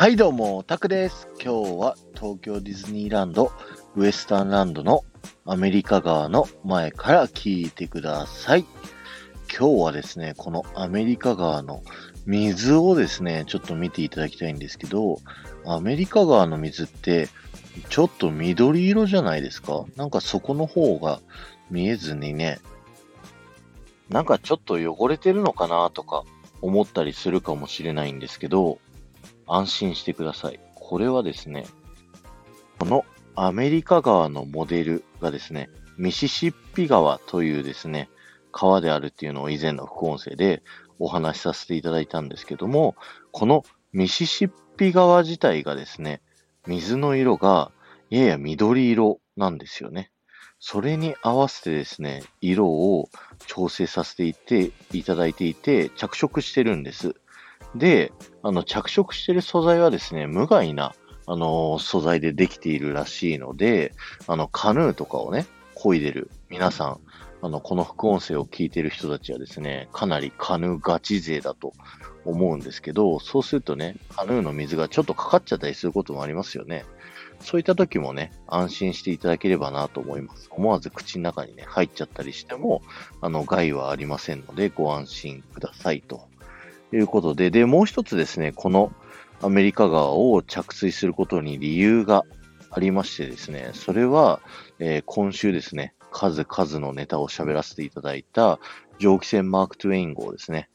はいどうも、タクです。今日は東京ディズニーランド、ウエスタンランドのアメリカ側の前から聞いてください。今日はですね、このアメリカ側の水をですね、ちょっと見ていただきたいんですけど、アメリカ川の水って、ちょっと緑色じゃないですか？なんかそこの方が見えずにね、なんかちょっと汚れてるのかなとか思ったりするかもしれないんですけど、安心してください。これはですね、このアメリカ川のモデルがですね、ミシシッピ川というですね、川であるっていうのを以前の副音声でお話しさせていただいたんですけども、このミシシッピ川自体がですね、水の色がやや緑色なんですよね。それに合わせてですね、色を調整させていていただいていて、着色してるんです。で、あの、着色してる素材はですね、無害な、あの素材でできているらしいので、あの、カヌーとかをね、漕いでる皆さん、あの、この副音声を聞いてる人たちはですね、かなりカヌーガチ勢だと思うんですけど、そうするとね、カヌーの水がちょっとかかっちゃったりすることもありますよね。そういった時もね、安心していただければなと思います。思わず口の中にね、入っちゃったりしても、あの、害はありませんので、ご安心くださいということで、で、もう一つですね、このアメリカ川を着水することに理由がありましてですね、それは、えー今週ですね、数々のネタを喋らせていただいた蒸気船マーク・トゥエイン号ですね。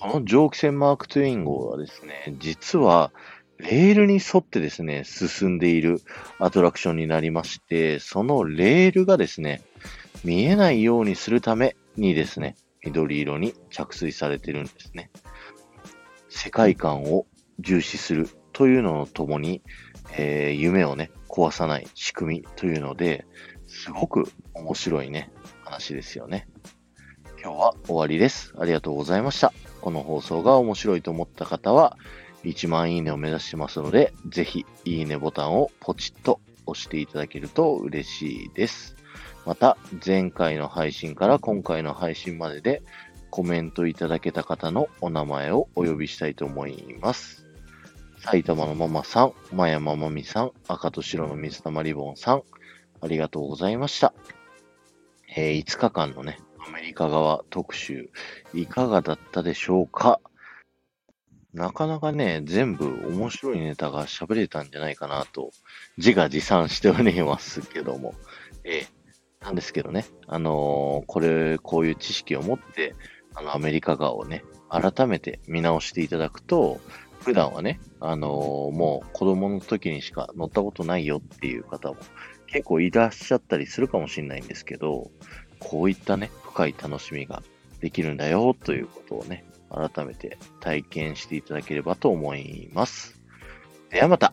この蒸気船マーク・トゥエイン号はですね、実は、レールに沿ってですね、進んでいるアトラクションになりまして、そのレールがですね、見えないようにするためにですね、緑色に着水されてるんですね。世界観を重視するというのともに、えー夢をね、壊さない仕組みというので、すごく面白いね、話ですよね。今日は終わりです。ありがとうございました。この放送が面白いと思った方は、1万いいねを目指してますので、ぜひ、いいねボタンをポチッと押していただけると嬉しいです。また、前回の配信から今回の配信までで、コメントいただけた方のお名前をお呼びしたいと思います。埼玉のママさん、まやまみさん、赤と白の水玉リボンさん、ありがとうございました。えー5日間のね、アメリカ側特集、いかがだったでしょうか？なかなかね、全部面白いネタが喋れたんじゃないかなと、自画自賛しておりますけども。ええなんですけどね、あのーこれ、こういう知識を持って、あの、アメリカ側をね、改めて見直していただくと、普段はね、あのーもう子供の時にしか乗ったことないよっていう方も結構いらっしゃったりするかもしれないんですけど、こういったね、深い楽しみができるんだよということをね、改めて体験していただければと思います。ではまた